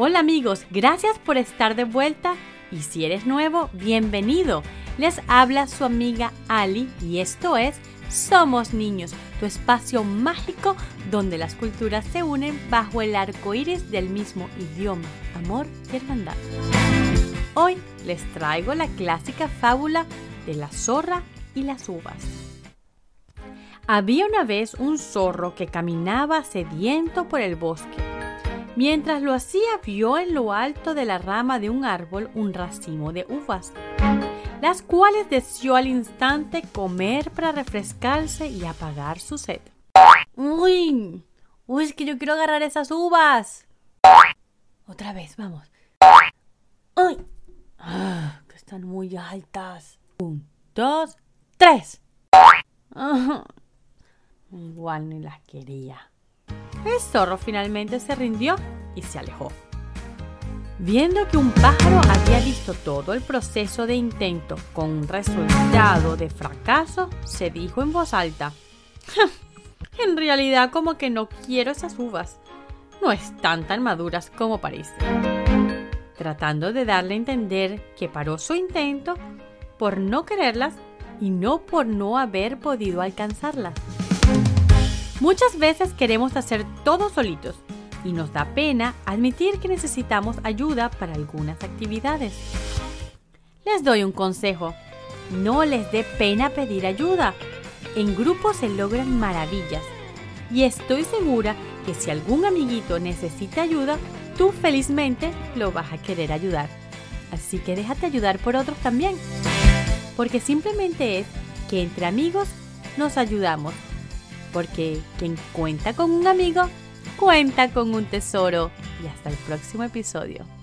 Hola amigos, gracias por estar de vuelta y si eres nuevo, bienvenido. Les habla su amiga Ali y esto es Somos Niños, tu espacio mágico donde las culturas se unen bajo el arco iris del mismo idioma, amor y hermandad. Hoy les traigo la clásica fábula de la zorra y las uvas. Había una vez un zorro que caminaba sediento por el bosque Mientras lo hacía, vio en lo alto de la rama de un árbol un racimo de uvas, las cuales deseó al instante comer para refrescarse y apagar su sed. ¡Uy! ¡Uy, es que yo quiero agarrar esas uvas! Otra vez, vamos. ¡Uy! Ah, que están muy altas. Un, dos, tres. igual ni las quería. El zorro finalmente se rindió y se alejó. Viendo que un pájaro había visto todo el proceso de intento con un resultado de fracaso, se dijo en voz alta, en realidad como que no quiero esas uvas. No están tan maduras como parece. Tratando de darle a entender que paró su intento por no quererlas y no por no haber podido alcanzarlas. Muchas veces queremos hacer todo solitos y nos da pena admitir que necesitamos ayuda para algunas actividades. Les doy un consejo. No les dé pena pedir ayuda. En grupo se logran maravillas. Y estoy segura que si algún amiguito necesita ayuda, tú felizmente lo vas a querer ayudar. Así que déjate ayudar por otros también. Porque simplemente es que entre amigos nos ayudamos porque quien cuenta con un amigo, cuenta con un tesoro. Y hasta el próximo episodio.